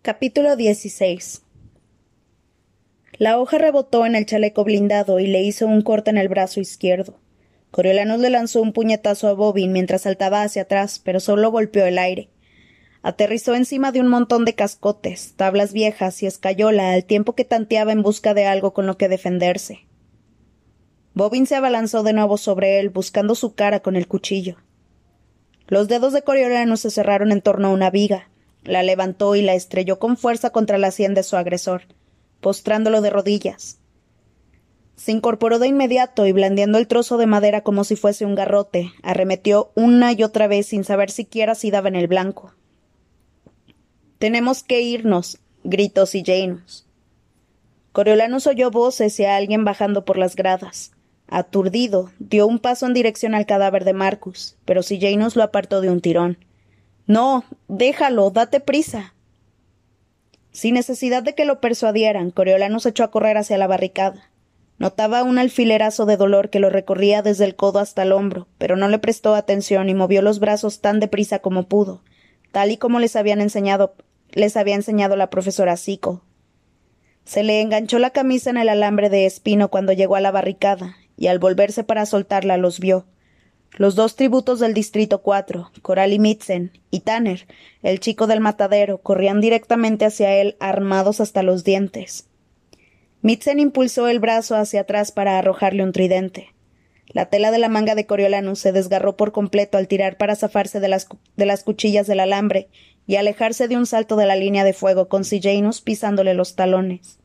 Capítulo 16 La hoja rebotó en el chaleco blindado y le hizo un corte en el brazo izquierdo. Coriolanus le lanzó un puñetazo a Bobin mientras saltaba hacia atrás, pero solo golpeó el aire. Aterrizó encima de un montón de cascotes, tablas viejas y escayola al tiempo que tanteaba en busca de algo con lo que defenderse. Bobin se abalanzó de nuevo sobre él, buscando su cara con el cuchillo. Los dedos de Coriolanus se cerraron en torno a una viga. La levantó y la estrelló con fuerza contra la sien de su agresor, postrándolo de rodillas. Se incorporó de inmediato y blandiendo el trozo de madera como si fuese un garrote, arremetió una y otra vez sin saber siquiera si daba en el blanco. Tenemos que irnos, gritó Sillanus. Coriolanus oyó voces y a alguien bajando por las gradas. Aturdido, dio un paso en dirección al cadáver de Marcus, pero Sillanus lo apartó de un tirón. No, déjalo, date prisa. Sin necesidad de que lo persuadieran, Coriolanus echó a correr hacia la barricada. Notaba un alfilerazo de dolor que lo recorría desde el codo hasta el hombro, pero no le prestó atención y movió los brazos tan deprisa como pudo, tal y como les habían enseñado, les había enseñado la profesora Sico. Se le enganchó la camisa en el alambre de espino cuando llegó a la barricada, y al volverse para soltarla los vio. Los dos tributos del Distrito 4, Coral y Mitzen, y Tanner, el chico del matadero, corrían directamente hacia él armados hasta los dientes. Mitzen impulsó el brazo hacia atrás para arrojarle un tridente. La tela de la manga de Coriolanus se desgarró por completo al tirar para zafarse de las, de las cuchillas del alambre y alejarse de un salto de la línea de fuego con Sillanus pisándole los talones.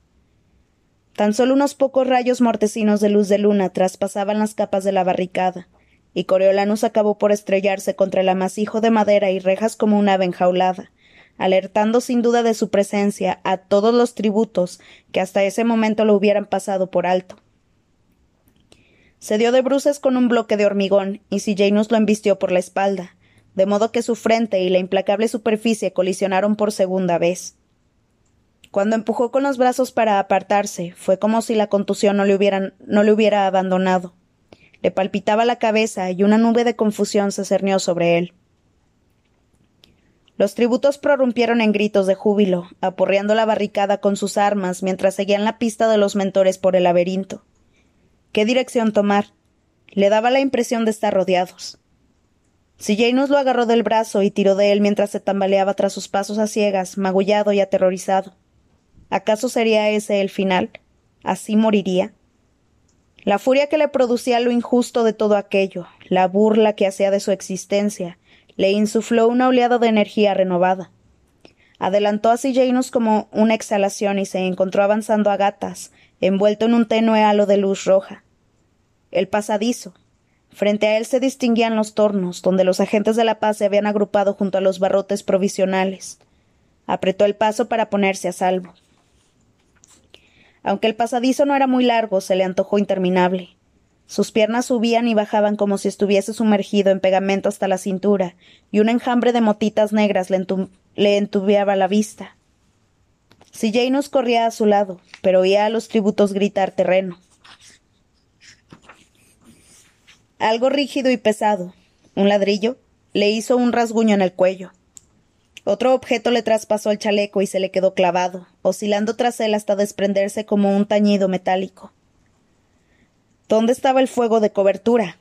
Tan solo unos pocos rayos mortecinos de luz de luna traspasaban las capas de la barricada, y Coriolanus acabó por estrellarse contra el amasijo de madera y rejas como un ave enjaulada, alertando sin duda de su presencia a todos los tributos que hasta ese momento lo hubieran pasado por alto. Se dio de bruces con un bloque de hormigón, y Sillanus lo embistió por la espalda, de modo que su frente y la implacable superficie colisionaron por segunda vez. Cuando empujó con los brazos para apartarse, fue como si la contusión no le, no le hubiera abandonado. Le palpitaba la cabeza y una nube de confusión se cernió sobre él. Los tributos prorrumpieron en gritos de júbilo, aporreando la barricada con sus armas mientras seguían la pista de los mentores por el laberinto. ¿Qué dirección tomar? Le daba la impresión de estar rodeados. Sillanus lo agarró del brazo y tiró de él mientras se tambaleaba tras sus pasos a ciegas, magullado y aterrorizado. ¿Acaso sería ese el final? ¿Así moriría? La furia que le producía lo injusto de todo aquello, la burla que hacía de su existencia, le insufló una oleada de energía renovada. Adelantó a Sillanus como una exhalación y se encontró avanzando a gatas, envuelto en un tenue halo de luz roja. El pasadizo. Frente a él se distinguían los tornos, donde los agentes de la paz se habían agrupado junto a los barrotes provisionales. Apretó el paso para ponerse a salvo. Aunque el pasadizo no era muy largo, se le antojó interminable. Sus piernas subían y bajaban como si estuviese sumergido en pegamento hasta la cintura, y un enjambre de motitas negras le, entubiaba la vista. Sillanus corría a su lado, pero oía a los tributos gritar terreno. Algo rígido y pesado, un ladrillo, le hizo un rasguño en el cuello. Otro objeto le traspasó el chaleco y se le quedó clavado, oscilando tras él hasta desprenderse como un tañido metálico. ¿Dónde estaba el fuego de cobertura?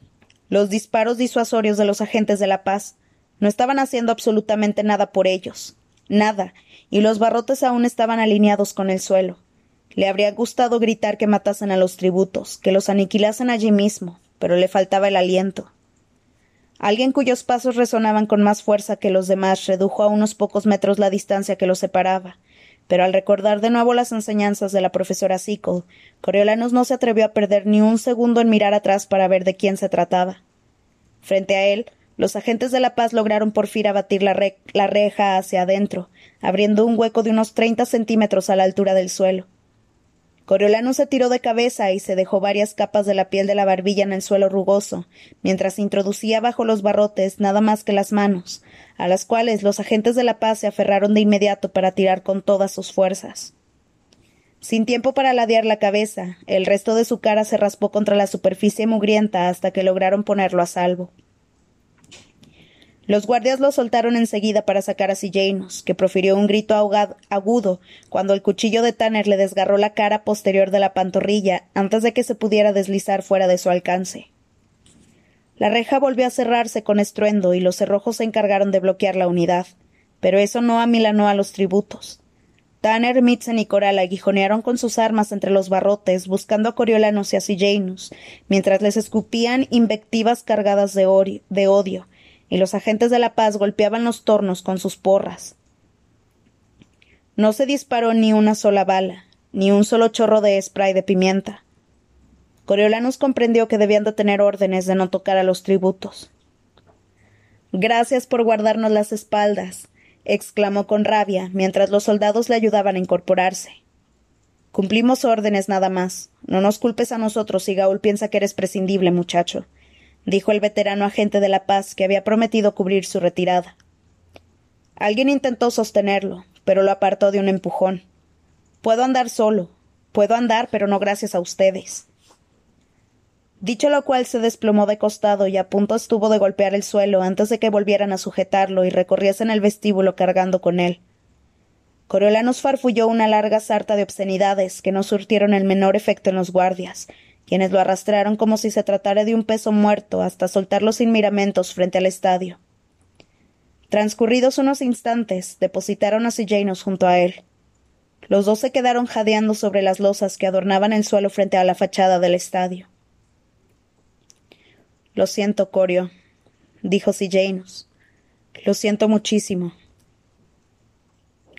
Los disparos disuasorios de los agentes de la paz no estaban haciendo absolutamente nada por ellos. Nada, y los barrotes aún estaban alineados con el suelo. Le habría gustado gritar que matasen a los tributos, que los aniquilasen allí mismo, pero le faltaba el aliento. Alguien cuyos pasos resonaban con más fuerza que los demás redujo a unos pocos metros la distancia que los separaba, pero al recordar de nuevo las enseñanzas de la profesora Sickle, Coriolanus no se atrevió a perder ni un segundo en mirar atrás para ver de quién se trataba. Frente a él, los agentes de la paz lograron por fin abatir la, la reja hacia adentro, abriendo un hueco de unos treinta centímetros a la altura del suelo. Coriolano se tiró de cabeza y se dejó varias capas de la piel de la barbilla en el suelo rugoso, mientras introducía bajo los barrotes nada más que las manos, a las cuales los agentes de la paz se aferraron de inmediato para tirar con todas sus fuerzas. Sin tiempo para ladear la cabeza, el resto de su cara se raspó contra la superficie mugrienta hasta que lograron ponerlo a salvo. Los guardias lo soltaron enseguida para sacar a Janus, que profirió un grito agudo cuando el cuchillo de Tanner le desgarró la cara posterior de la pantorrilla antes de que se pudiera deslizar fuera de su alcance. La reja volvió a cerrarse con estruendo y los cerrojos se encargaron de bloquear la unidad, pero eso no amilanó a los tributos. Tanner, Mitzen y Coral aguijonearon con sus armas entre los barrotes, buscando a Coriolanos y a Janus, mientras les escupían invectivas cargadas de odio, y los agentes de la paz golpeaban los tornos con sus porras. No se disparó ni una sola bala, ni un solo chorro de spray de pimienta. Coriolanus comprendió que debían de tener órdenes de no tocar a los tributos. Gracias por guardarnos las espaldas, exclamó con rabia, mientras los soldados le ayudaban a incorporarse. Cumplimos órdenes nada más. No nos culpes a nosotros si Gaul piensa que eres prescindible, muchacho dijo el veterano agente de la paz que había prometido cubrir su retirada. Alguien intentó sostenerlo, pero lo apartó de un empujón. Puedo andar solo. Puedo andar, pero no gracias a ustedes. Dicho lo cual se desplomó de costado y a punto estuvo de golpear el suelo antes de que volvieran a sujetarlo y recorriesen el vestíbulo cargando con él. Coriolanos farfulló una larga sarta de obscenidades que no surtieron el menor efecto en los guardias, quienes lo arrastraron como si se tratara de un peso muerto hasta soltarlo sin miramentos frente al estadio. Transcurridos unos instantes, depositaron a Sejanos junto a él. Los dos se quedaron jadeando sobre las losas que adornaban el suelo frente a la fachada del estadio. Lo siento, Corio, dijo Sejanus. Lo siento muchísimo.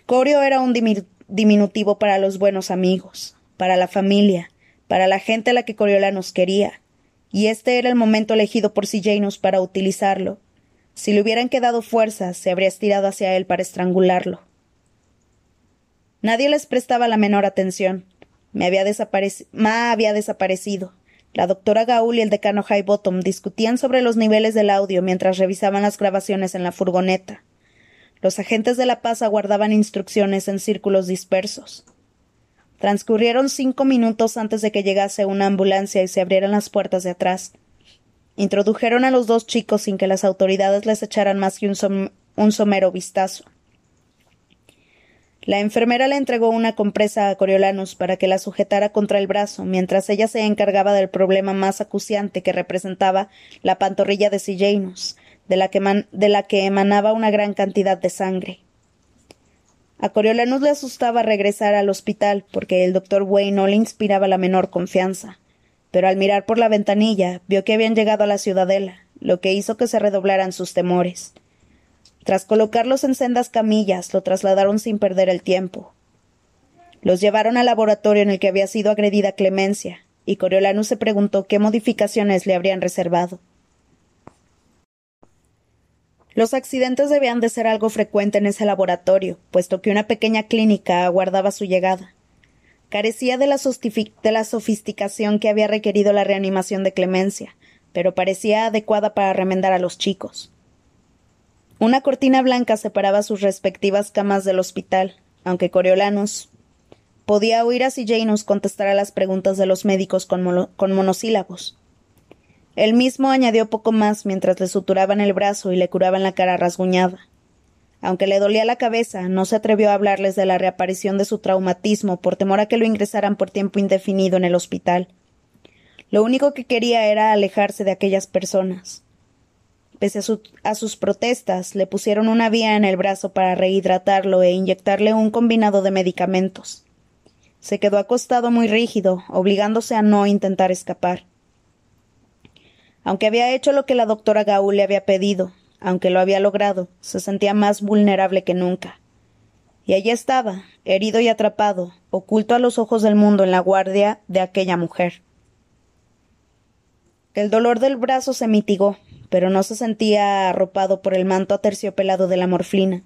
Corio era un diminutivo para los buenos amigos, para la familia, para la gente a la que Coriolanos quería, y este era el momento elegido por Janus para utilizarlo. Si le hubieran quedado fuerzas, se habría estirado hacia él para estrangularlo. Nadie les prestaba la menor atención. Me había Ma había desaparecido. La doctora Gaul y el decano Highbottom discutían sobre los niveles del audio mientras revisaban las grabaciones en la furgoneta. Los agentes de la paz aguardaban instrucciones en círculos dispersos. Transcurrieron cinco minutos antes de que llegase una ambulancia y se abrieran las puertas de atrás. Introdujeron a los dos chicos sin que las autoridades les echaran más que un, somero vistazo. La enfermera le entregó una compresa a Coriolanus para que la sujetara contra el brazo, mientras ella se encargaba del problema más acuciante que representaba la pantorrilla de Sillanus, de la que, de la que emanaba una gran cantidad de sangre. A Coriolanus le asustaba regresar al hospital porque el doctor Wayne no le inspiraba la menor confianza. Pero al mirar por la ventanilla vio que habían llegado a la ciudadela, lo que hizo que se redoblaran sus temores. Tras colocarlos en sendas camillas, lo trasladaron sin perder el tiempo. Los llevaron al laboratorio en el que había sido agredida Clemencia, y Coriolanus se preguntó qué modificaciones le habrían reservado. Los accidentes debían de ser algo frecuente en ese laboratorio, puesto que una pequeña clínica aguardaba su llegada. Carecía de la, sofisticación que había requerido la reanimación de Clemencia, pero parecía adecuada para remendar a los chicos. Una cortina blanca separaba sus respectivas camas del hospital, aunque Coriolanus podía oír a Janus contestar a las preguntas de los médicos con monosílabos. Él mismo añadió poco más mientras le suturaban el brazo y le curaban la cara rasguñada. Aunque le dolía la cabeza, no se atrevió a hablarles de la reaparición de su traumatismo por temor a que lo ingresaran por tiempo indefinido en el hospital. Lo único que quería era alejarse de aquellas personas. Pese a, a, sus protestas, le pusieron una vía en el brazo para rehidratarlo e inyectarle un combinado de medicamentos. Se quedó acostado muy rígido, obligándose a no intentar escapar. Aunque había hecho lo que la doctora Gaul le había pedido, aunque lo había logrado, se sentía más vulnerable que nunca. Y allí estaba, herido y atrapado, oculto a los ojos del mundo en la guardia de aquella mujer. El dolor del brazo se mitigó, pero no se sentía arropado por el manto aterciopelado de la morfina.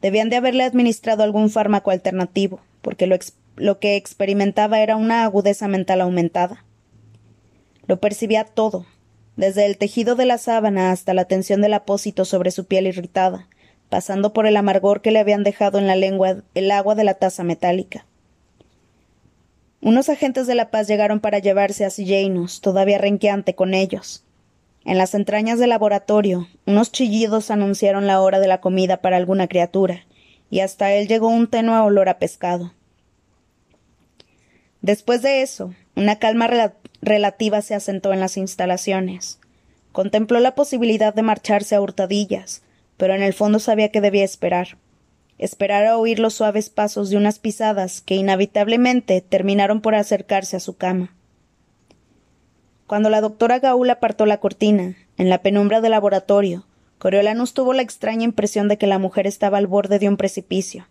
Debían de haberle administrado algún fármaco alternativo, porque lo, lo que experimentaba era una agudeza mental aumentada. Lo percibía todo, desde el tejido de la sábana hasta la tensión del apósito sobre su piel irritada, pasando por el amargor que le habían dejado en la lengua el agua de la taza metálica. Unos agentes de la paz llegaron para llevarse a Sillanus, todavía renqueante con ellos. En las entrañas del laboratorio, unos chillidos anunciaron la hora de la comida para alguna criatura, y hasta él llegó un tenue olor a pescado. Después de eso, una calma relativa se asentó en las instalaciones. Contempló la posibilidad de marcharse a hurtadillas, pero en el fondo sabía que debía esperar. Esperar a oír los suaves pasos de unas pisadas que inevitablemente terminaron por acercarse a su cama. Cuando la doctora Gaul apartó la cortina, en la penumbra del laboratorio, Coriolanus tuvo la extraña impresión de que la mujer estaba al borde de un precipicio,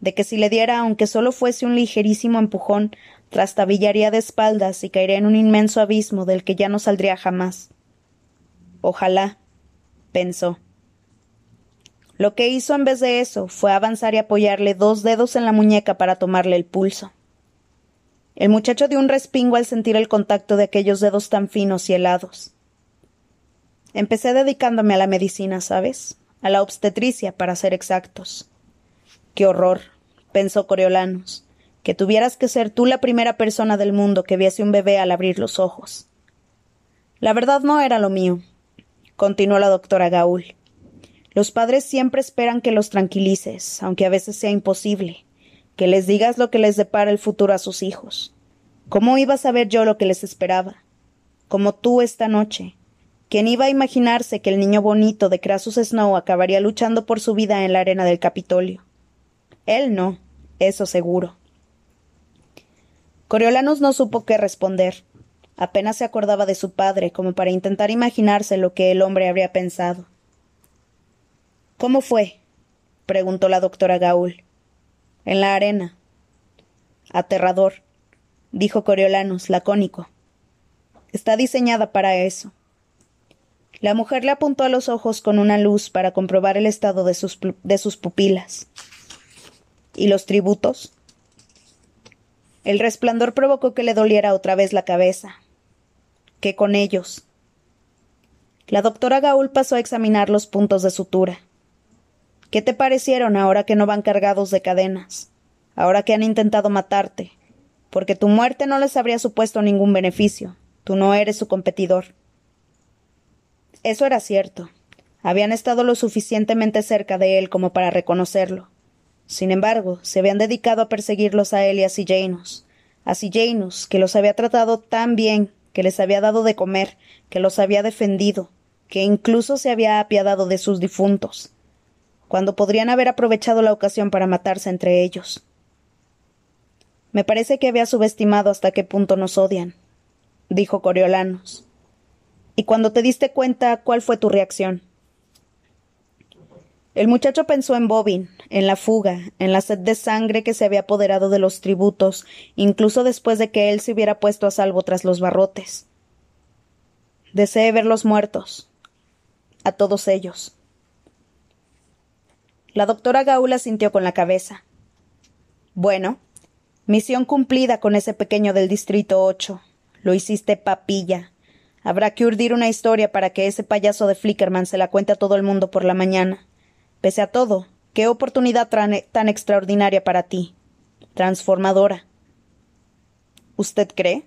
de que si le diera aunque solo fuese un ligerísimo empujón, trastabillaría de espaldas y caería en un inmenso abismo del que ya no saldría jamás. Ojalá, pensó. Lo que hizo en vez de eso fue avanzar y apoyarle dos dedos en la muñeca para tomarle el pulso. El muchacho dio un respingo al sentir el contacto de aquellos dedos tan finos y helados. Empecé dedicándome a la medicina, ¿sabes? A la obstetricia, para ser exactos. Qué horror, pensó Coriolanus, que tuvieras que ser tú la primera persona del mundo que viese un bebé al abrir los ojos. La verdad no era lo mío, continuó la doctora Gaul. Los padres siempre esperan que los tranquilices, aunque a veces sea imposible que les digas lo que les depara el futuro a sus hijos. ¿Cómo iba a saber yo lo que les esperaba? Como tú esta noche. ¿Quién iba a imaginarse que el niño bonito de Crassus Snow acabaría luchando por su vida en la arena del Capitolio? Él no, eso seguro. Coriolanus no supo qué responder. Apenas se acordaba de su padre como para intentar imaginarse lo que el hombre habría pensado. ¿Cómo fue? preguntó la doctora Gaul en la arena. Aterrador, dijo Coriolanus, lacónico. Está diseñada para eso. La mujer le apuntó a los ojos con una luz para comprobar el estado de sus, de sus pupilas. ¿Y los tributos? El resplandor provocó que le doliera otra vez la cabeza. ¿Qué con ellos? La doctora Gaul pasó a examinar los puntos de sutura. ¿Qué te parecieron ahora que no van cargados de cadenas? Ahora que han intentado matarte. Porque tu muerte no les habría supuesto ningún beneficio. Tú no eres su competidor. Eso era cierto. Habían estado lo suficientemente cerca de él como para reconocerlo. Sin embargo, se habían dedicado a perseguirlos a él y a Sillanus. A Sillanus, que los había tratado tan bien, que les había dado de comer, que los había defendido, que incluso se había apiadado de sus difuntos cuando podrían haber aprovechado la ocasión para matarse entre ellos. Me parece que había subestimado hasta qué punto nos odian, dijo Coriolanos. Y cuando te diste cuenta, ¿cuál fue tu reacción? El muchacho pensó en Bobin, en la fuga, en la sed de sangre que se había apoderado de los tributos, incluso después de que él se hubiera puesto a salvo tras los barrotes. Deseé verlos muertos. A todos ellos. La doctora Gaula sintió con la cabeza. Bueno, misión cumplida con ese pequeño del Distrito 8. Lo hiciste papilla. Habrá que urdir una historia para que ese payaso de Flickerman se la cuente a todo el mundo por la mañana. Pese a todo, qué oportunidad tan extraordinaria para ti. Transformadora. ¿Usted cree?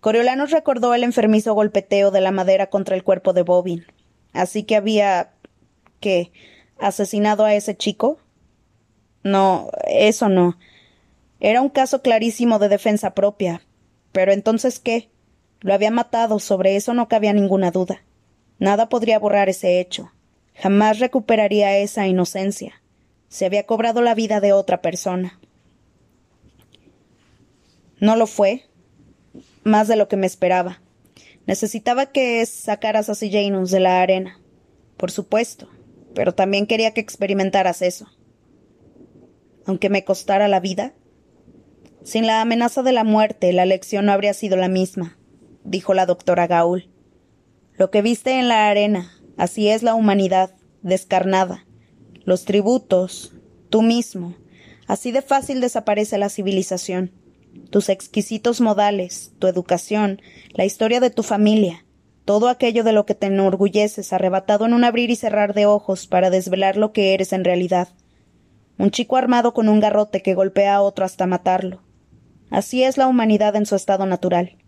Coriolanos recordó el enfermizo golpeteo de la madera contra el cuerpo de Bobin. Así que había. que asesinado a ese chico? No, eso no. Era un caso clarísimo de defensa propia. Pero entonces qué? Lo había matado, sobre eso no cabía ninguna duda. Nada podría borrar ese hecho. Jamás recuperaría esa inocencia. Se había cobrado la vida de otra persona. No lo fue. Más de lo que me esperaba. Necesitaba que sacaras a Janus de la arena. Por supuesto pero también quería que experimentaras eso. Aunque me costara la vida. Sin la amenaza de la muerte, la lección no habría sido la misma, dijo la doctora Gaul. Lo que viste en la arena, así es la humanidad, descarnada. Los tributos, tú mismo. Así de fácil desaparece la civilización. Tus exquisitos modales, tu educación, la historia de tu familia, todo aquello de lo que te enorgulleces, arrebatado en un abrir y cerrar de ojos para desvelar lo que eres en realidad. Un chico armado con un garrote que golpea a otro hasta matarlo. Así es la humanidad en su estado natural.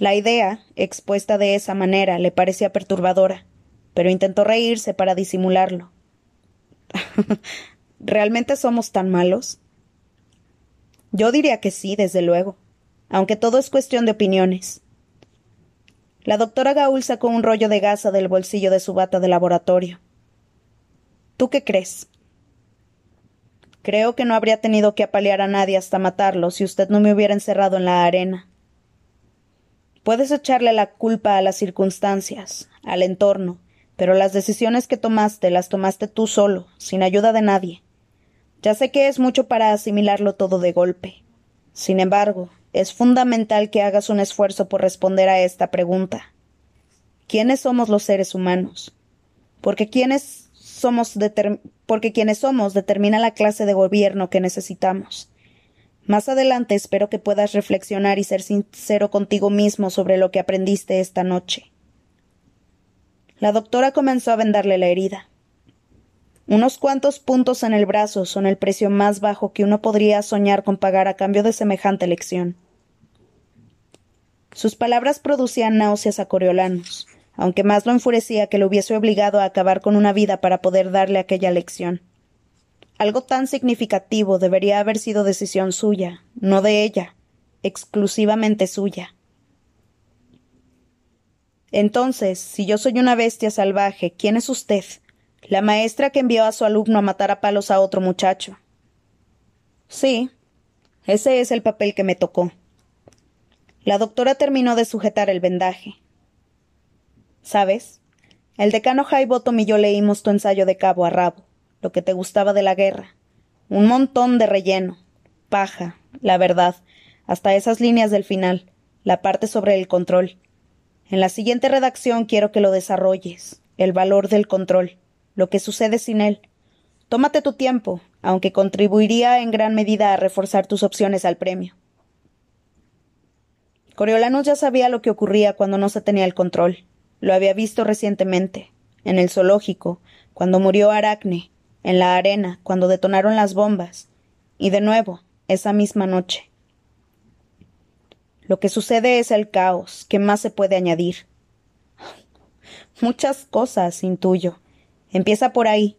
La idea, expuesta de esa manera, le parecía perturbadora, pero intentó reírse para disimularlo. ¿Realmente somos tan malos? Yo diría que sí, desde luego, aunque todo es cuestión de opiniones. La doctora Gaul sacó un rollo de gasa del bolsillo de su bata de laboratorio. ¿Tú qué crees? Creo que no habría tenido que apalear a nadie hasta matarlo si usted no me hubiera encerrado en la arena. Puedes echarle la culpa a las circunstancias, al entorno, pero las decisiones que tomaste las tomaste tú solo, sin ayuda de nadie. Ya sé que es mucho para asimilarlo todo de golpe. Sin embargo, es fundamental que hagas un esfuerzo por responder a esta pregunta. ¿Quiénes somos los seres humanos? Porque quienes somos porque quienes somos determina la clase de gobierno que necesitamos. Más adelante espero que puedas reflexionar y ser sincero contigo mismo sobre lo que aprendiste esta noche. La doctora comenzó a vendarle la herida. Unos cuantos puntos en el brazo son el precio más bajo que uno podría soñar con pagar a cambio de semejante lección. Sus palabras producían náuseas a Coriolanos, aunque más lo enfurecía que lo hubiese obligado a acabar con una vida para poder darle aquella lección. Algo tan significativo debería haber sido decisión suya, no de ella, exclusivamente suya. Entonces, si yo soy una bestia salvaje, ¿quién es usted? La maestra que envió a su alumno a matar a palos a otro muchacho. Sí, ese es el papel que me tocó. La doctora terminó de sujetar el vendaje. ¿Sabes? El decano Highbottom y yo leímos tu ensayo de cabo a rabo lo que te gustaba de la guerra. Un montón de relleno. Paja, la verdad, hasta esas líneas del final, la parte sobre el control. En la siguiente redacción quiero que lo desarrolles, el valor del control, lo que sucede sin él. Tómate tu tiempo, aunque contribuiría en gran medida a reforzar tus opciones al premio. Coriolanus ya sabía lo que ocurría cuando no se tenía el control. Lo había visto recientemente, en el zoológico, cuando murió Aracne, en la arena, cuando detonaron las bombas, y de nuevo, esa misma noche. Lo que sucede es el caos, ¿qué más se puede añadir? Muchas cosas, intuyo. Empieza por ahí,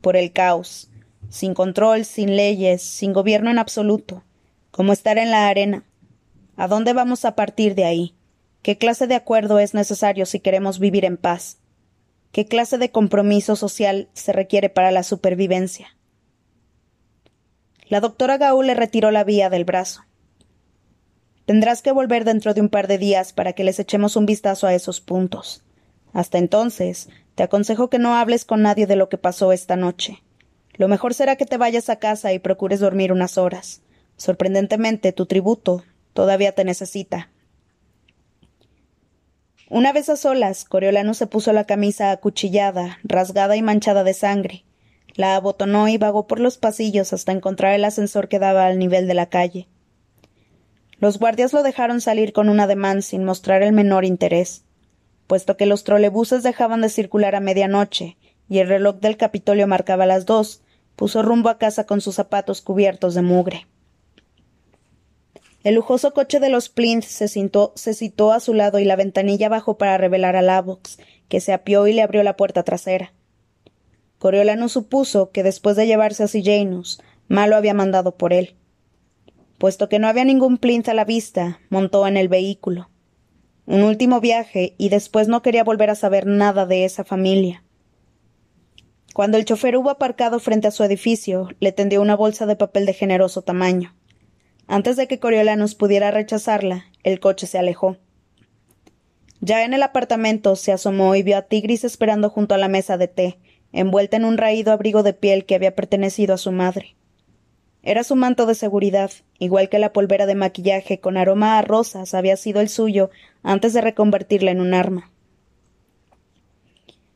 por el caos, sin control, sin leyes, sin gobierno en absoluto, como estar en la arena. ¿A dónde vamos a partir de ahí? ¿Qué clase de acuerdo es necesario si queremos vivir en paz? ¿Qué clase de compromiso social se requiere para la supervivencia? La doctora Gaúl le retiró la vía del brazo. Tendrás que volver dentro de un par de días para que les echemos un vistazo a esos puntos. Hasta entonces, te aconsejo que no hables con nadie de lo que pasó esta noche. Lo mejor será que te vayas a casa y procures dormir unas horas. Sorprendentemente, tu tributo todavía te necesita. Una vez a solas, Coriolano se puso la camisa acuchillada, rasgada y manchada de sangre. La abotonó y vagó por los pasillos hasta encontrar el ascensor que daba al nivel de la calle. Los guardias lo dejaron salir con un ademán sin mostrar el menor interés. Puesto que los trolebuses dejaban de circular a medianoche y el reloj del Capitolio marcaba las dos, puso rumbo a casa con sus zapatos cubiertos de mugre. El lujoso coche de los Plinth se, citó a su lado y la ventanilla bajó para revelar a Lavox, que se apió y le abrió la puerta trasera. Coriolano supuso que después de llevarse a Sillanus, Malo había mandado por él. Puesto que no había ningún Plinth a la vista, montó en el vehículo. Un último viaje y después no quería volver a saber nada de esa familia. Cuando el chofer hubo aparcado frente a su edificio, le tendió una bolsa de papel de generoso tamaño. Antes de que Coriolanus pudiera rechazarla, el coche se alejó. Ya en el apartamento se asomó y vio a Tigris esperando junto a la mesa de té, envuelta en un raído abrigo de piel que había pertenecido a su madre. Era su manto de seguridad, igual que la polvera de maquillaje con aroma a rosas había sido el suyo antes de reconvertirla en un arma.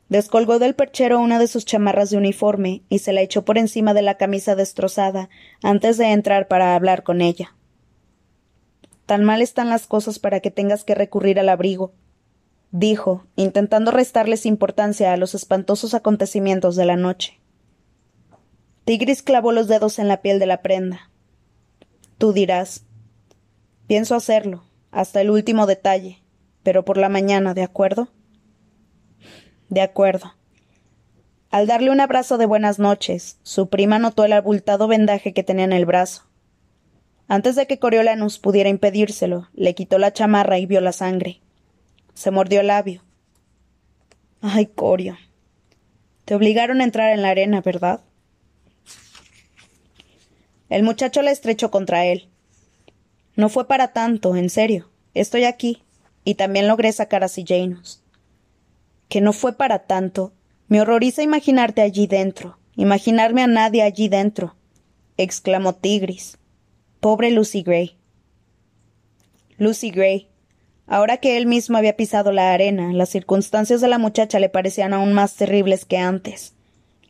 Descolgó del perchero una de sus chamarras de uniforme y se la echó por encima de la camisa destrozada antes de entrar para hablar con ella. Tan mal están las cosas para que tengas que recurrir al abrigo, dijo, intentando restarles importancia a los espantosos acontecimientos de la noche. Tigris clavó los dedos en la piel de la prenda. Tú dirás. Pienso hacerlo, hasta el último detalle, pero por la mañana, ¿de acuerdo? De acuerdo. Al darle un abrazo de buenas noches, su prima notó el abultado vendaje que tenía en el brazo. Antes de que Coriolanus pudiera impedírselo, le quitó la chamarra y vio la sangre. Se mordió el labio. Ay, Corio. Te obligaron a entrar en la arena, ¿verdad? El muchacho la estrechó contra él. No fue para tanto, en serio. Estoy aquí. Y también logré sacar a Janus. Que no fue para tanto. Me horroriza imaginarte allí dentro. Imaginarme a nadie allí dentro. exclamó Tigris. Pobre Lucy Gray. Lucy Gray. Ahora que él mismo había pisado la arena, las circunstancias de la muchacha le parecían aún más terribles que antes.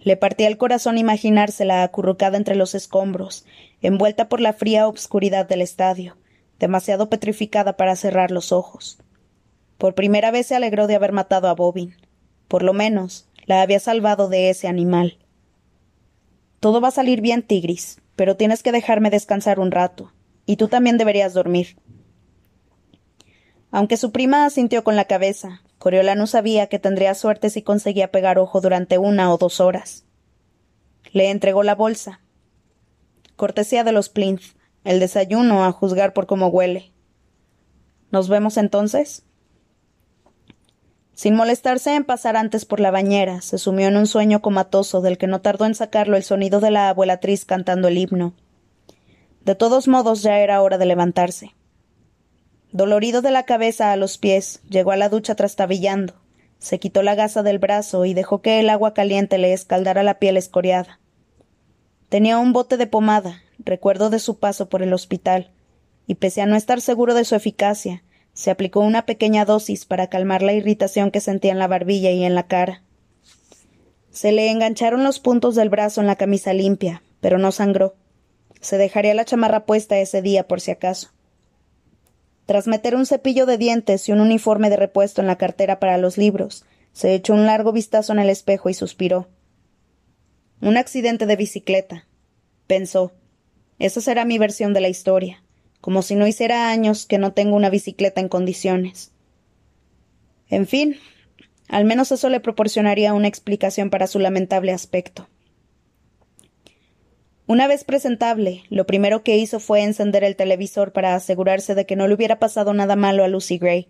Le partía el corazón imaginársela acurrucada entre los escombros, envuelta por la fría obscuridad del estadio, demasiado petrificada para cerrar los ojos. Por primera vez se alegró de haber matado a Bobin. Por lo menos, la había salvado de ese animal. Todo va a salir bien, Tigris, pero tienes que dejarme descansar un rato, y tú también deberías dormir. Aunque su prima asintió con la cabeza, Coriolano sabía que tendría suerte si conseguía pegar ojo durante una o dos horas. Le entregó la bolsa. Cortesía de los Plinth, el desayuno a juzgar por cómo huele. ¿Nos vemos entonces? Sin molestarse en pasar antes por la bañera, se sumió en un sueño comatoso del que no tardó en sacarlo el sonido de la abuelatriz cantando el himno. De todos modos ya era hora de levantarse. Dolorido de la cabeza a los pies, llegó a la ducha trastabillando. Se quitó la gasa del brazo y dejó que el agua caliente le escaldara la piel escoriada. Tenía un bote de pomada, recuerdo de su paso por el hospital, y pese a no estar seguro de su eficacia, se aplicó una pequeña dosis para calmar la irritación que sentía en la barbilla y en la cara. Se le engancharon los puntos del brazo en la camisa limpia, pero no sangró. Se dejaría la chamarra puesta ese día por si acaso. Tras meter un cepillo de dientes y un uniforme de repuesto en la cartera para los libros, se echó un largo vistazo en el espejo y suspiró. Un accidente de bicicleta, pensó. Esa será mi versión de la historia, como si no hiciera años que no tengo una bicicleta en condiciones. En fin, al menos eso le proporcionaría una explicación para su lamentable aspecto. Una vez presentable, lo primero que hizo fue encender el televisor para asegurarse de que no le hubiera pasado nada malo a Lucy Gray.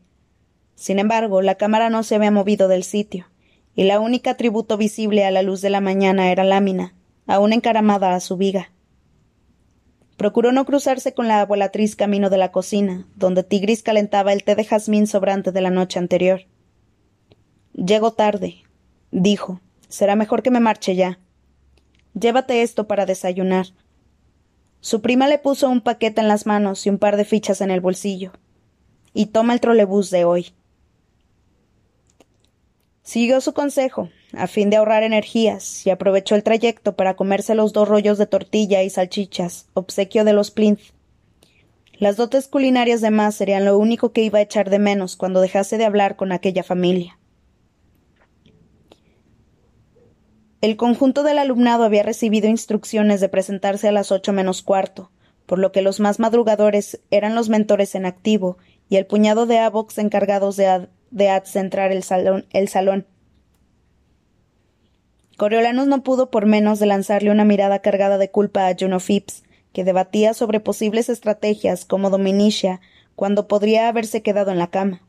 Sin embargo, la cámara no se había movido del sitio, y la única atributo visible a la luz de la mañana era lámina, aún encaramada a su viga. Procuró no cruzarse con la abuelatriz camino de la cocina, donde Tigris calentaba el té de jazmín sobrante de la noche anterior. Llego tarde, dijo. Será mejor que me marche ya. Llévate esto para desayunar. Su prima le puso un paquete en las manos y un par de fichas en el bolsillo. Y toma el trolebús de hoy. Siguió su consejo, a fin de ahorrar energías, y aprovechó el trayecto para comerse los dos rollos de tortilla y salchichas, obsequio de los Plinth. Las dotes culinarias de más serían lo único que iba a echar de menos cuando dejase de hablar con aquella familia. El conjunto del alumnado había recibido instrucciones de presentarse a las ocho menos cuarto, por lo que los más madrugadores eran los mentores en activo y el puñado de avox encargados de, de adcentrar el salón, el salón. Coriolanus no pudo por menos de lanzarle una mirada cargada de culpa a Juno Phipps, que debatía sobre posibles estrategias como Dominicia cuando podría haberse quedado en la cama.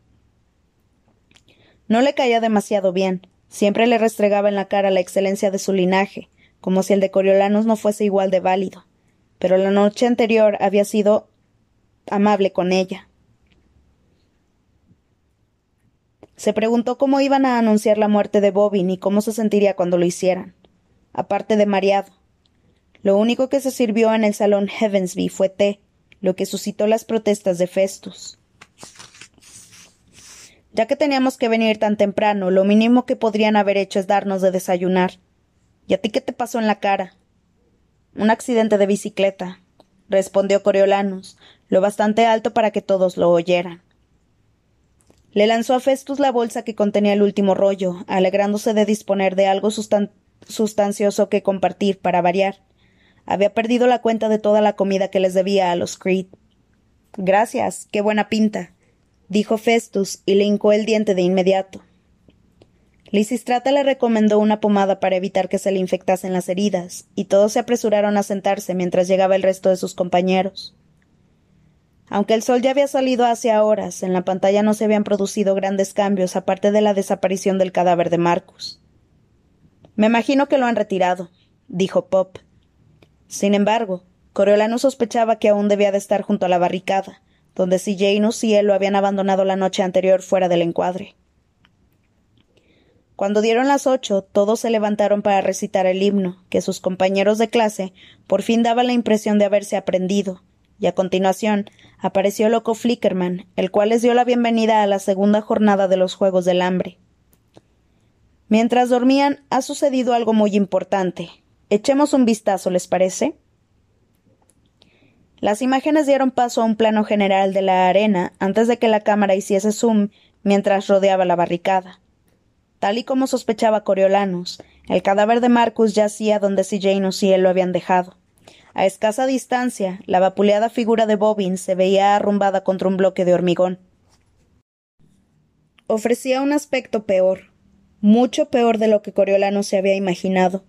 No le caía demasiado bien, Siempre le restregaba en la cara la excelencia de su linaje, como si el de Coriolanus no fuese igual de válido. Pero la noche anterior había sido amable con ella. Se preguntó cómo iban a anunciar la muerte de Bobby y cómo se sentiría cuando lo hicieran. Aparte de mareado. Lo único que se sirvió en el salón Heavensby fue té, lo que suscitó las protestas de Festus. Ya que teníamos que venir tan temprano, lo mínimo que podrían haber hecho es darnos de desayunar. ¿Y a ti qué te pasó en la cara? Un accidente de bicicleta, respondió Coriolanus, lo bastante alto para que todos lo oyeran. Le lanzó a Festus la bolsa que contenía el último rollo, alegrándose de disponer de algo sustancioso que compartir para variar. Había perdido la cuenta de toda la comida que les debía a los Creed. Gracias, qué buena pinta dijo Festus y le hincó el diente de inmediato. Lisistrata le recomendó una pomada para evitar que se le infectasen las heridas, y todos se apresuraron a sentarse mientras llegaba el resto de sus compañeros. Aunque el sol ya había salido hace horas, en la pantalla no se habían producido grandes cambios aparte de la desaparición del cadáver de Marcus. Me imagino que lo han retirado, dijo Pop. Sin embargo, Coriolano sospechaba que aún debía de estar junto a la barricada, donde si Janus y él lo habían abandonado la noche anterior fuera del encuadre. Cuando dieron las ocho, todos se levantaron para recitar el himno, que sus compañeros de clase por fin daban la impresión de haberse aprendido, y a continuación apareció Loco Flickerman, el cual les dio la bienvenida a la segunda jornada de los Juegos del Hambre. Mientras dormían, ha sucedido algo muy importante. Echemos un vistazo, ¿les parece? Las imágenes dieron paso a un plano general de la arena antes de que la cámara hiciese zoom mientras rodeaba la barricada. Tal y como sospechaba Coriolanus, el cadáver de Marcus yacía donde si Janus y él lo habían dejado. A escasa distancia, la vapuleada figura de Bobbin se veía arrumbada contra un bloque de hormigón. Ofrecía un aspecto peor, mucho peor de lo que Coriolano se había imaginado.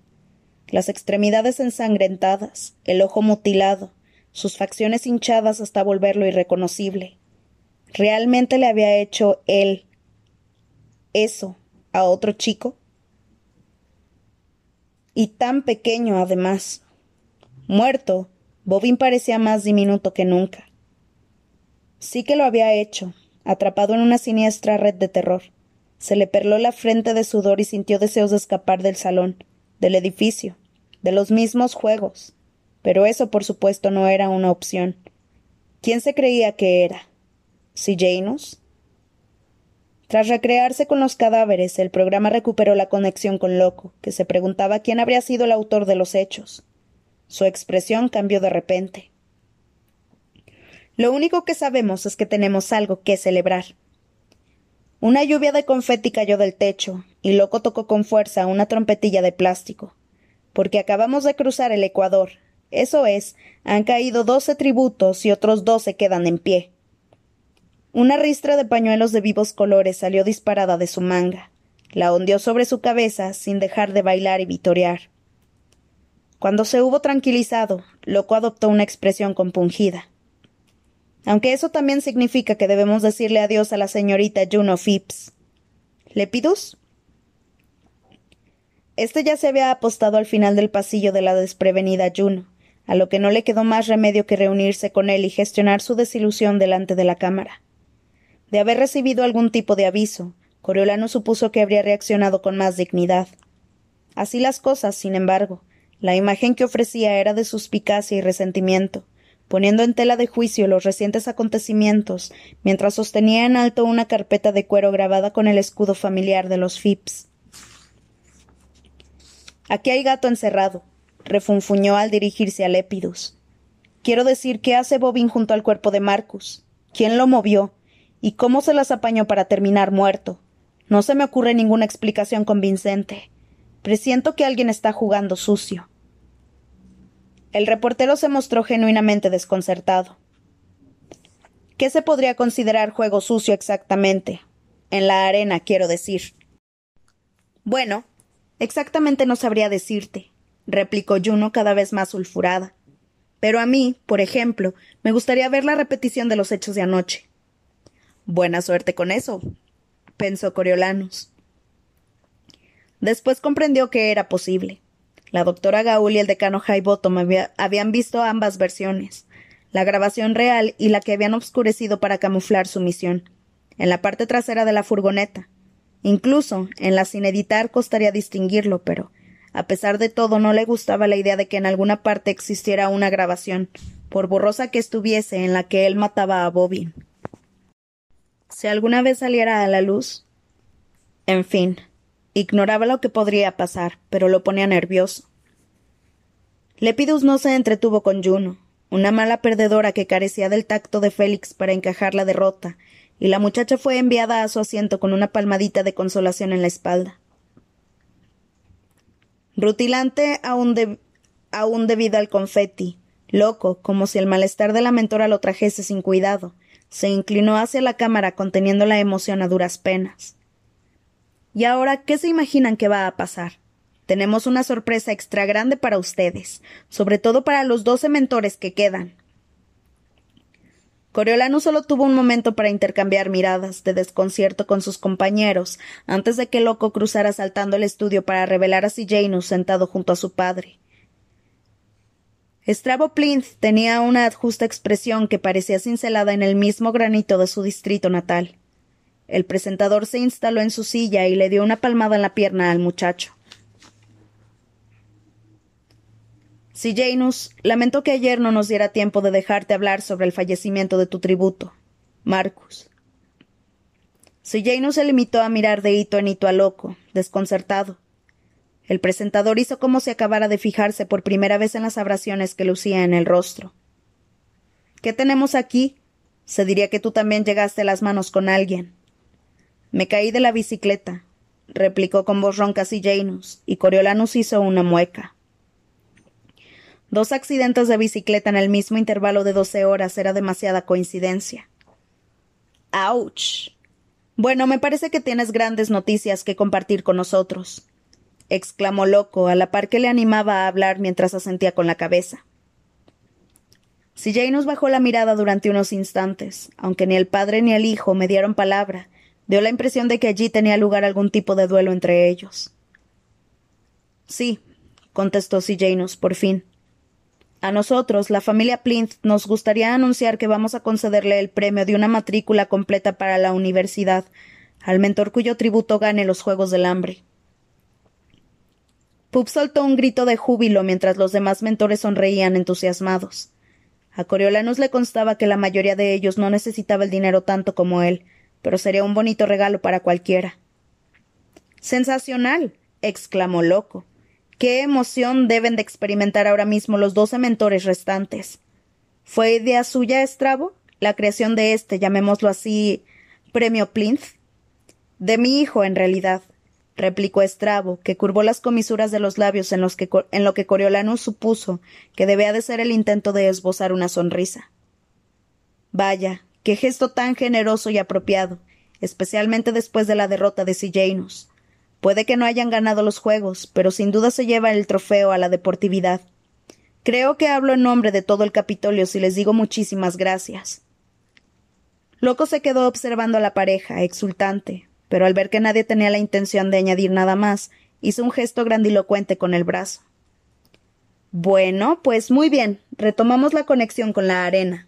Las extremidades ensangrentadas, el ojo mutilado, sus facciones hinchadas hasta volverlo irreconocible. ¿Realmente le había hecho él eso a otro chico? Y tan pequeño, además. Muerto, Bobin parecía más diminuto que nunca. Sí que lo había hecho, atrapado en una siniestra red de terror. Se le perló la frente de sudor y sintió deseos de escapar del salón, del edificio, de los mismos juegos. Pero eso, por supuesto, no era una opción. ¿Quién se creía que era? ¿Si Janus? Tras recrearse con los cadáveres, el programa recuperó la conexión con Loco, que se preguntaba quién habría sido el autor de los hechos. Su expresión cambió de repente. Lo único que sabemos es que tenemos algo que celebrar. Una lluvia de confeti cayó del techo, y Loco tocó con fuerza una trompetilla de plástico. Porque acabamos de cruzar el Ecuador. Eso es, han caído doce tributos y otros doce quedan en pie. Una ristra de pañuelos de vivos colores salió disparada de su manga. La ondeó sobre su cabeza sin dejar de bailar y vitorear. Cuando se hubo tranquilizado, Loco adoptó una expresión compungida. Aunque eso también significa que debemos decirle adiós a la señorita Juno Phipps. ¿Lepidus? Este ya se había apostado al final del pasillo de la desprevenida Juno, a lo que no le quedó más remedio que reunirse con él y gestionar su desilusión delante de la cámara. De haber recibido algún tipo de aviso, Coriolano supuso que habría reaccionado con más dignidad. Así las cosas, sin embargo, la imagen que ofrecía era de suspicacia y resentimiento, poniendo en tela de juicio los recientes acontecimientos, mientras sostenía en alto una carpeta de cuero grabada con el escudo familiar de los Phipps. Aquí hay gato encerrado, refunfuñó al dirigirse a Lépidus. Quiero decir, ¿qué hace Bobin junto al cuerpo de Marcus? ¿Quién lo movió? ¿Y cómo se las apañó para terminar muerto? No se me ocurre ninguna explicación convincente. Presiento que alguien está jugando sucio. El reportero se mostró genuinamente desconcertado. ¿Qué se podría considerar juego sucio exactamente? En la arena, quiero decir. Bueno, exactamente no sabría decirte, replicó Juno cada vez más sulfurada. Pero a mí, por ejemplo, me gustaría ver la repetición de los hechos de anoche. Buena suerte con eso, pensó Coriolanus. Después comprendió que era posible. La doctora Gaul y el decano Highbottom habían visto ambas versiones, la grabación real y la que habían obscurecido para camuflar su misión, en la parte trasera de la furgoneta. Incluso, en la sin editar costaría distinguirlo, pero, a pesar de todo, no le gustaba la idea de que en alguna parte existiera una grabación, por borrosa que estuviese, en la que él mataba a Bobby. Si alguna vez saliera a la luz. En fin, Ignoraba lo que podría pasar, pero lo ponía nervioso. Lepidus no se entretuvo con Juno, una mala perdedora que carecía del tacto de Félix para encajar la derrota, y la muchacha fue enviada a su asiento con una palmadita de consolación en la espalda. Rutilante aún, aún debido al confeti, loco, como si el malestar de la mentora lo trajese sin cuidado, Se inclinó hacia la cámara conteniendo la emoción a duras penas. ¿Y ahora qué se imaginan que va a pasar? Tenemos una sorpresa extra grande para ustedes, sobre todo para los doce mentores que quedan. Coriolano solo tuvo un momento para intercambiar miradas de desconcierto con sus compañeros antes de que Loco cruzara saltando el estudio para revelar a Janus sentado junto a su padre. Strabo Plinth tenía una justa expresión que parecía cincelada en el mismo granito de su distrito natal. El presentador se instaló en su silla y le dio una palmada en la pierna al muchacho. Si Janus, lamento que ayer no nos diera tiempo de dejarte hablar sobre el fallecimiento de tu tributo. Marcus. Si Janus se limitó a mirar de hito en hito a loco, desconcertado. El presentador hizo como si acabara de fijarse por primera vez en las abrasiones que lucía en el rostro. ¿Qué tenemos aquí? Se diría que tú también llegaste las manos con alguien. Me caí de la bicicleta, replicó con voz ronca Janus, y Coriolanus hizo una mueca. Dos accidentes de bicicleta en el mismo intervalo de doce horas era demasiada coincidencia. ¡Auch! Bueno, me parece que tienes grandes noticias que compartir con nosotros, exclamó Loco, a la par que le animaba a hablar mientras asentía con la cabeza. Si nos bajó la mirada durante unos instantes, aunque ni el padre ni el hijo me dieron palabra, dio la impresión de que allí tenía lugar algún tipo de duelo entre ellos. Sí, contestó Janus, por fin. A nosotros, la familia Plinth, nos gustaría anunciar que vamos a concederle el premio de una matrícula completa para la universidad al mentor cuyo tributo gane los Juegos del Hambre. Pup soltó un grito de júbilo mientras los demás mentores sonreían entusiasmados. A Coriolanus le constaba que la mayoría de ellos no necesitaba el dinero tanto como él, pero sería un bonito regalo para cualquiera. Sensacional. exclamó Loco. Qué emoción deben de experimentar ahora mismo los doce mentores restantes. ¿Fue idea suya, Estrabo? La creación de este, llamémoslo así, premio Plinth. De mi hijo, en realidad, replicó Estrabo, que curvó las comisuras de los labios en, los que, en lo que Coriolanus supuso que debía de ser el intento de esbozar una sonrisa. Vaya, qué gesto tan generoso y apropiado, especialmente después de la derrota de Sijanus. Puede que no hayan ganado los Juegos, pero sin duda se lleva el trofeo a la deportividad. Creo que hablo en nombre de todo el Capitolio si les digo muchísimas gracias. Loco se quedó observando a la pareja, exultante, pero al ver que nadie tenía la intención de añadir nada más, hizo un gesto grandilocuente con el brazo. Bueno, pues muy bien, retomamos la conexión con la arena.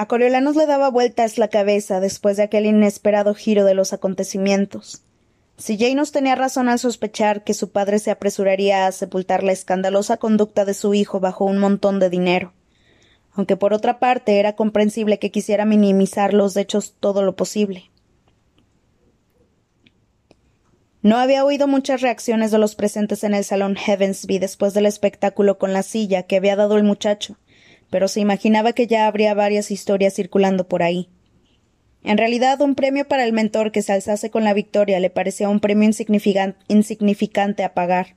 A Coriolanos le daba vueltas la cabeza después de aquel inesperado giro de los acontecimientos. Si Janus tenía razón al sospechar que su padre se apresuraría a sepultar la escandalosa conducta de su hijo bajo un montón de dinero, aunque por otra parte era comprensible que quisiera minimizar los hechos todo lo posible. No había oído muchas reacciones de los presentes en el salón Heavensby después del espectáculo con la silla que había dado el muchacho, pero se imaginaba que ya habría varias historias circulando por ahí. En realidad, un premio para el mentor que se alzase con la victoria le parecía un premio insignificante a pagar.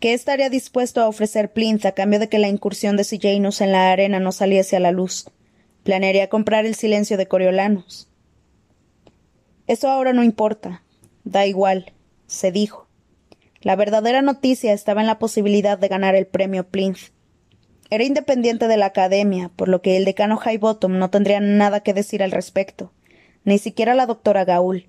¿Qué estaría dispuesto a ofrecer Plinth a cambio de que la incursión de Sijanus en la arena no saliese a la luz? Planearía comprar el silencio de Coriolanos. Eso ahora no importa. Da igual, se dijo. La verdadera noticia estaba en la posibilidad de ganar el premio Plinth. Era independiente de la academia, por lo que el decano Highbottom no tendría nada que decir al respecto, ni siquiera la doctora Gaul.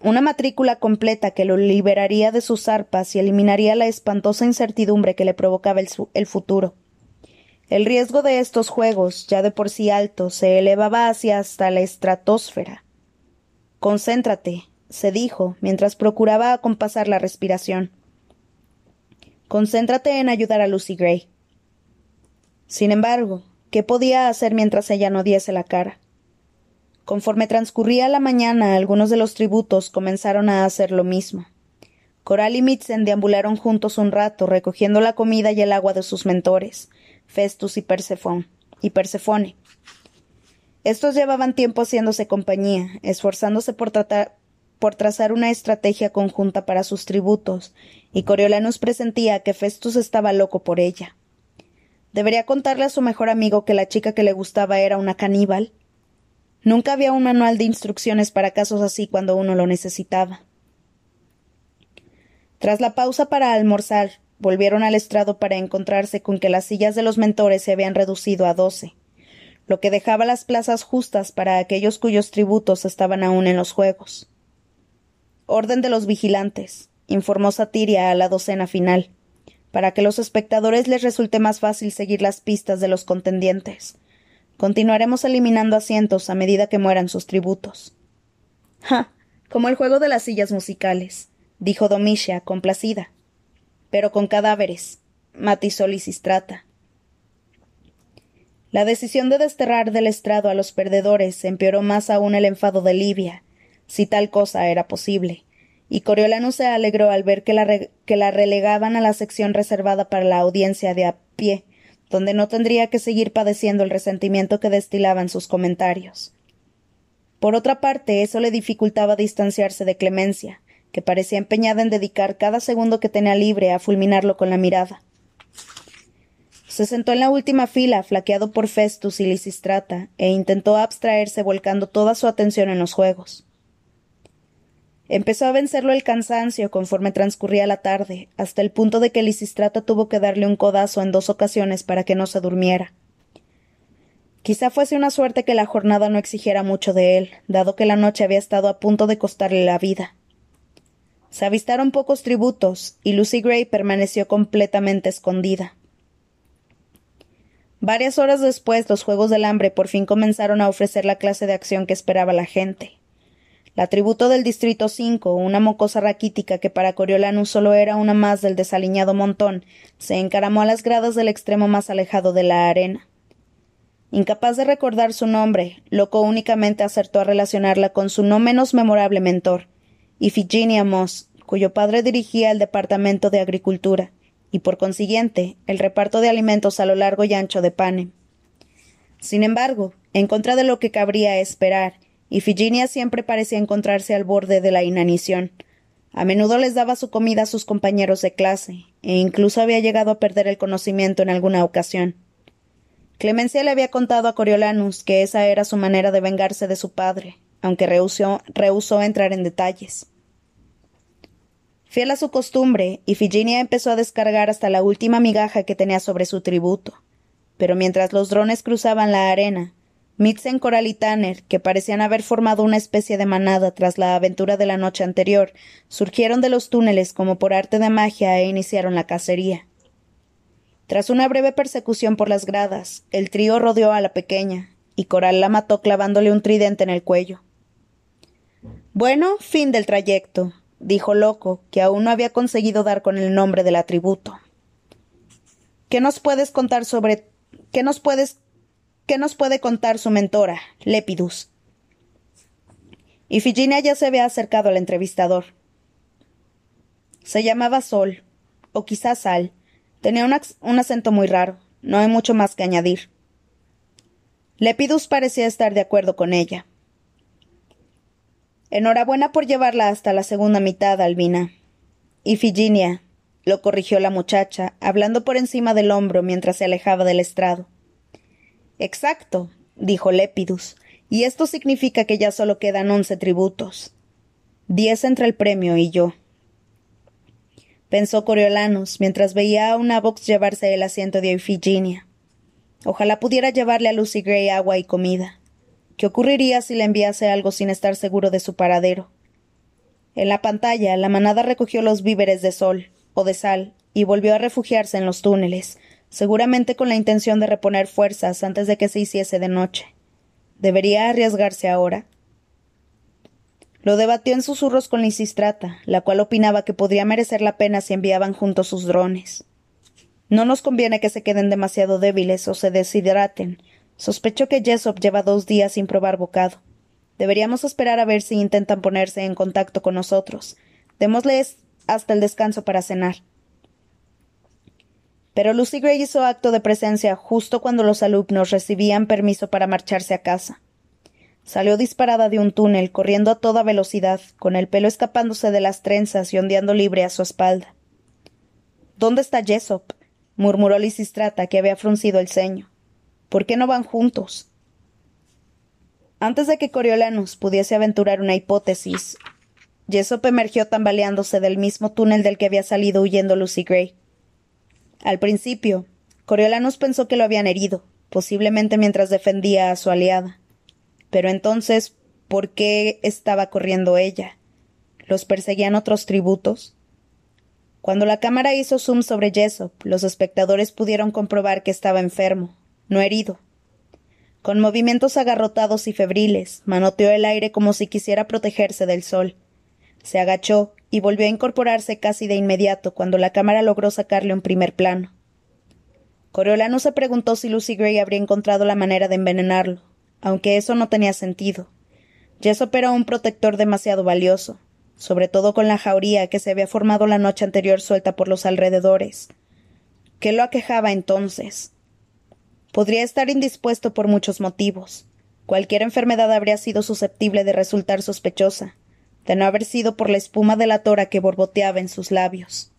Una matrícula completa que lo liberaría de sus arpas y eliminaría la espantosa incertidumbre que le provocaba el, futuro. El riesgo de estos juegos, ya de por sí alto, se elevaba hacia hasta la estratosfera. Concéntrate, se dijo, mientras procuraba acompasar la respiración. Concéntrate en ayudar a Lucy Gray. Sin embargo, ¿qué podía hacer mientras ella no diese la cara? Conforme transcurría la mañana, algunos de los tributos comenzaron a hacer lo mismo. Coral y Mitzen deambularon juntos un rato, recogiendo la comida y el agua de sus mentores, Festus y y Persefone. Estos llevaban tiempo haciéndose compañía, esforzándose por tratar por trazar una estrategia conjunta para sus tributos, y Coriolanus presentía que Festus estaba loco por ella. ¿Debería contarle a su mejor amigo que la chica que le gustaba era una caníbal? Nunca había un manual de instrucciones para casos así cuando uno lo necesitaba. Tras la pausa para almorzar, volvieron al estrado para encontrarse con que las sillas de los mentores se habían reducido a doce, lo que dejaba las plazas justas para aquellos cuyos tributos estaban aún en los juegos. Orden de los vigilantes, informó Satiria a la docena final para que los espectadores les resulte más fácil seguir las pistas de los contendientes. Continuaremos eliminando asientos a medida que mueran sus tributos. Ja, como el juego de las sillas musicales, dijo Domitia, complacida. Pero con cadáveres, matizó Lisistrata. La decisión de desterrar del estrado a los perdedores empeoró más aún el enfado de Livia, si tal cosa era posible y Coriolanus se alegró al ver que la, que la relegaban a la sección reservada para la audiencia de a pie, donde no tendría que seguir padeciendo el resentimiento que destilaban sus comentarios. Por otra parte, eso le dificultaba distanciarse de Clemencia, que parecía empeñada en dedicar cada segundo que tenía libre a fulminarlo con la mirada. Se sentó en la última fila, flaqueado por Festus y Lisistrata, e intentó abstraerse volcando toda su atención en los juegos. Empezó a vencerlo el cansancio conforme transcurría la tarde, hasta el punto de que Lisistrata tuvo que darle un codazo en dos ocasiones para que no se durmiera. Quizá fuese una suerte que la jornada no exigiera mucho de él, dado que la noche había estado a punto de costarle la vida. Se avistaron pocos tributos, y Lucy Gray permaneció completamente escondida. Varias horas después, los Juegos del Hambre por fin comenzaron a ofrecer la clase de acción que esperaba la gente. La tributo del Distrito 5, una mocosa raquítica que para Coriolanus solo era una más del desaliñado montón, se encaramó a las gradas del extremo más alejado de la arena. Incapaz de recordar su nombre, Loco únicamente acertó a relacionarla con su no menos memorable mentor, Iphigenia Moss, cuyo padre dirigía el Departamento de Agricultura, y por consiguiente el reparto de alimentos a lo largo y ancho de Panem. Sin embargo, en contra de lo que cabría esperar, y Virginia siempre parecía encontrarse al borde de la inanición. A menudo les daba su comida a sus compañeros de clase, e incluso había llegado a perder el conocimiento en alguna ocasión. Clemencia le había contado a Coriolanus que esa era su manera de vengarse de su padre, aunque rehusó, rehusó entrar en detalles. Fiel a su costumbre, Ifigenia empezó a descargar hasta la última migaja que tenía sobre su tributo. Pero mientras los drones cruzaban la arena, Mitzen, Coral y Tanner, que parecían haber formado una especie de manada tras la aventura de la noche anterior, surgieron de los túneles como por arte de magia e iniciaron la cacería. Tras una breve persecución por las gradas, el trío rodeó a la pequeña, y Coral la mató clavándole un tridente en el cuello. Bueno, fin del trayecto, dijo Loco, que aún no había conseguido dar con el nombre del atributo. ¿Qué nos puedes contar sobre qué nos puedes ¿Qué nos puede contar su mentora, Lepidus? Ifigenia ya se había acercado al entrevistador. Se llamaba Sol, o quizás Sal. Tenía un, acento muy raro. No hay mucho más que añadir. Lepidus parecía estar de acuerdo con ella. Enhorabuena por llevarla hasta la segunda mitad, Albina. Ifigenia, lo corrigió la muchacha, hablando por encima del hombro mientras se alejaba del estrado. Exacto, dijo Lepidus, y esto significa que ya solo quedan once tributos. Diez entre el premio y yo. Pensó Coriolanus mientras veía a una box llevarse el asiento de Iphigenia. Ojalá pudiera llevarle a Lucy Gray agua y comida. ¿Qué ocurriría si le enviase algo sin estar seguro de su paradero? En la pantalla, la manada recogió los víveres de sol o de sal y volvió a refugiarse en los túneles, seguramente con la intención de reponer fuerzas antes de que se hiciese de noche. ¿Debería arriesgarse ahora? Lo debatió en susurros con Lisistrata, la cual opinaba que podría merecer la pena si enviaban juntos sus drones. No nos conviene que se queden demasiado débiles o se deshidraten. Sospecho que Jessop lleva dos días sin probar bocado. Deberíamos esperar a ver si intentan ponerse en contacto con nosotros. Démosles hasta el descanso para cenar. Pero Lucy Gray hizo acto de presencia justo cuando los alumnos recibían permiso para marcharse a casa. Salió disparada de un túnel, corriendo a toda velocidad, con el pelo escapándose de las trenzas y ondeando libre a su espalda. ¿Dónde está Jessop? murmuró Lisistrata, que había fruncido el ceño. ¿Por qué no van juntos? Antes de que Coriolanus pudiese aventurar una hipótesis, Jessop emergió tambaleándose del mismo túnel del que había salido huyendo Lucy Gray. Al principio, Coriolanus pensó que lo habían herido, posiblemente mientras defendía a su aliada. Pero entonces, ¿por qué estaba corriendo ella? ¿Los perseguían otros tributos? Cuando la cámara hizo zoom sobre Jessop, los espectadores pudieron comprobar que estaba enfermo, no herido. Con movimientos agarrotados y febriles, manoteó el aire como si quisiera protegerse del sol. Se agachó y volvió a incorporarse casi de inmediato cuando la cámara logró sacarle un primer plano. Coriolano se preguntó si Lucy Gray habría encontrado la manera de envenenarlo, aunque eso no tenía sentido. Jessop era un protector demasiado valioso, sobre todo con la jauría que se había formado la noche anterior suelta por los alrededores. ¿Qué lo aquejaba entonces? Podría estar indispuesto por muchos motivos. Cualquier enfermedad habría sido susceptible de resultar sospechosa, de no haber sido por la espuma de la tora que borboteaba en sus labios.